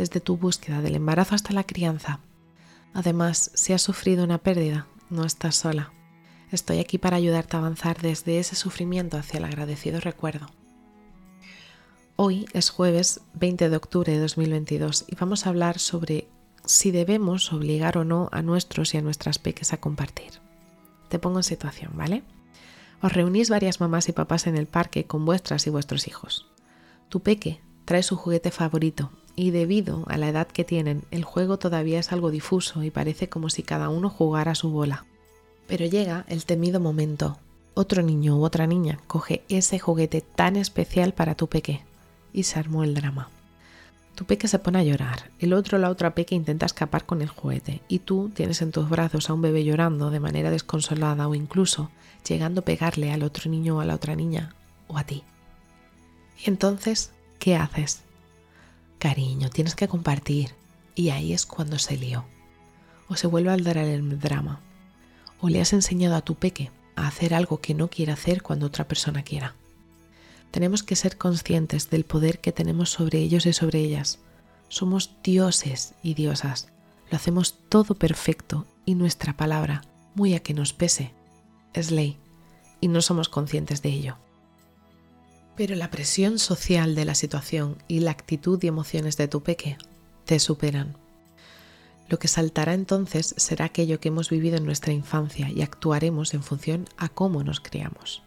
desde tu búsqueda del embarazo hasta la crianza. Además, si has sufrido una pérdida, no estás sola. Estoy aquí para ayudarte a avanzar desde ese sufrimiento hacia el agradecido recuerdo. Hoy es jueves 20 de octubre de 2022 y vamos a hablar sobre si debemos obligar o no a nuestros y a nuestras peques a compartir. Te pongo en situación, ¿vale? Os reunís varias mamás y papás en el parque con vuestras y vuestros hijos. Tu peque trae su juguete favorito y debido a la edad que tienen, el juego todavía es algo difuso y parece como si cada uno jugara su bola. Pero llega el temido momento. Otro niño u otra niña coge ese juguete tan especial para tu peque y se armó el drama. Tu peque se pone a llorar, el otro o la otra peque intenta escapar con el juguete y tú tienes en tus brazos a un bebé llorando de manera desconsolada o incluso llegando a pegarle al otro niño o a la otra niña o a ti. Y entonces, ¿qué haces? Cariño, tienes que compartir. Y ahí es cuando se lió. O se vuelve a dar el drama. O le has enseñado a tu peque a hacer algo que no quiere hacer cuando otra persona quiera. Tenemos que ser conscientes del poder que tenemos sobre ellos y sobre ellas. Somos dioses y diosas. Lo hacemos todo perfecto y nuestra palabra, muy a que nos pese, es ley y no somos conscientes de ello. Pero la presión social de la situación y la actitud y emociones de tu peque te superan. Lo que saltará entonces será aquello que hemos vivido en nuestra infancia y actuaremos en función a cómo nos criamos.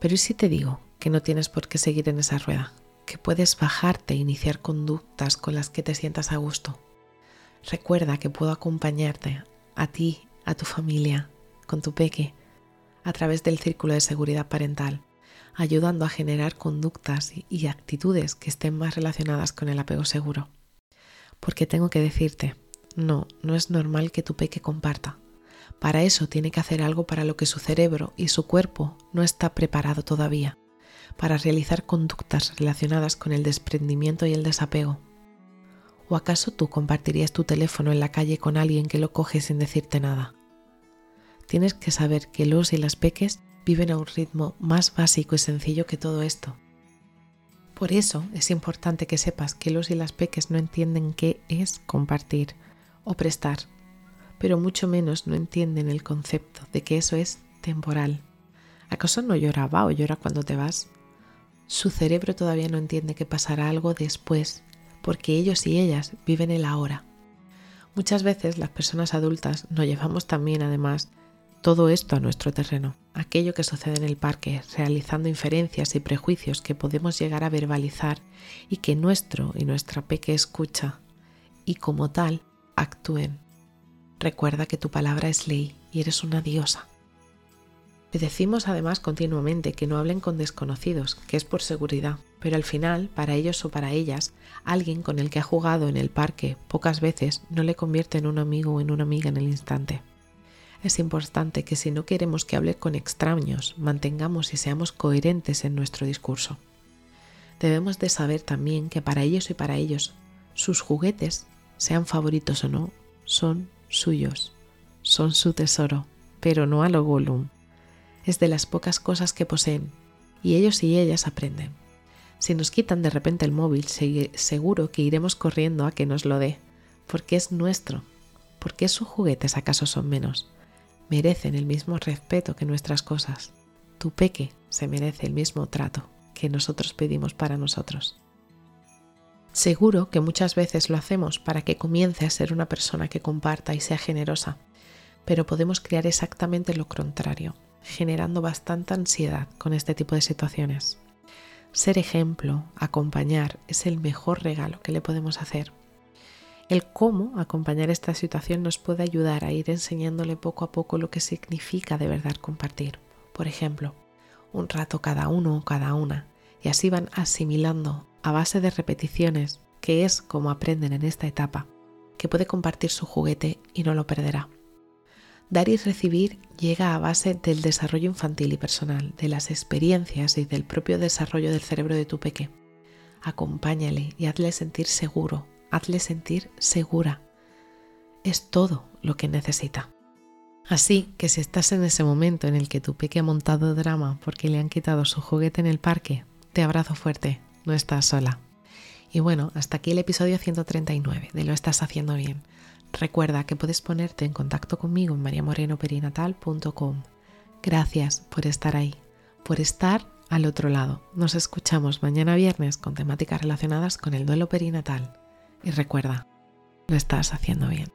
Pero ¿y si te digo que no tienes por qué seguir en esa rueda? Que puedes bajarte e iniciar conductas con las que te sientas a gusto. Recuerda que puedo acompañarte a ti, a tu familia, con tu peque, a través del círculo de seguridad parental ayudando a generar conductas y actitudes que estén más relacionadas con el apego seguro. Porque tengo que decirte, no, no es normal que tu peque comparta. Para eso tiene que hacer algo para lo que su cerebro y su cuerpo no está preparado todavía, para realizar conductas relacionadas con el desprendimiento y el desapego. ¿O acaso tú compartirías tu teléfono en la calle con alguien que lo coge sin decirte nada? Tienes que saber que los y las peques viven a un ritmo más básico y sencillo que todo esto. Por eso es importante que sepas que los y las peques no entienden qué es compartir o prestar, pero mucho menos no entienden el concepto de que eso es temporal. ¿Acaso no lloraba o llora cuando te vas? Su cerebro todavía no entiende que pasará algo después, porque ellos y ellas viven el ahora. Muchas veces las personas adultas nos llevamos también además todo esto a nuestro terreno, aquello que sucede en el parque, realizando inferencias y prejuicios que podemos llegar a verbalizar y que nuestro y nuestra peque escucha y como tal actúen. Recuerda que tu palabra es ley y eres una diosa. Le decimos además continuamente que no hablen con desconocidos, que es por seguridad, pero al final, para ellos o para ellas, alguien con el que ha jugado en el parque pocas veces no le convierte en un amigo o en una amiga en el instante es importante que si no queremos que hable con extraños, mantengamos y seamos coherentes en nuestro discurso. Debemos de saber también que para ellos y para ellos, sus juguetes, sean favoritos o no, son suyos, son su tesoro, pero no a lo Gollum. Es de las pocas cosas que poseen, y ellos y ellas aprenden. Si nos quitan de repente el móvil, seguro que iremos corriendo a que nos lo dé, porque es nuestro. ¿Por qué sus juguetes acaso son menos? Merecen el mismo respeto que nuestras cosas. Tu peque se merece el mismo trato que nosotros pedimos para nosotros. Seguro que muchas veces lo hacemos para que comience a ser una persona que comparta y sea generosa, pero podemos crear exactamente lo contrario, generando bastante ansiedad con este tipo de situaciones. Ser ejemplo, acompañar, es el mejor regalo que le podemos hacer el cómo acompañar esta situación nos puede ayudar a ir enseñándole poco a poco lo que significa de verdad compartir. Por ejemplo, un rato cada uno o cada una, y así van asimilando a base de repeticiones que es como aprenden en esta etapa, que puede compartir su juguete y no lo perderá. Dar y recibir llega a base del desarrollo infantil y personal, de las experiencias y del propio desarrollo del cerebro de tu peque. Acompáñale y hazle sentir seguro, hazle sentir segura. Es todo lo que necesita. Así que si estás en ese momento en el que tu peque ha montado drama porque le han quitado su juguete en el parque, te abrazo fuerte, no estás sola. Y bueno, hasta aquí el episodio 139 de Lo estás haciendo bien. Recuerda que puedes ponerte en contacto conmigo en mariamorenoperinatal.com. Gracias por estar ahí, por estar al otro lado. Nos escuchamos mañana viernes con temáticas relacionadas con el duelo perinatal. Y recuerda, lo estás haciendo bien.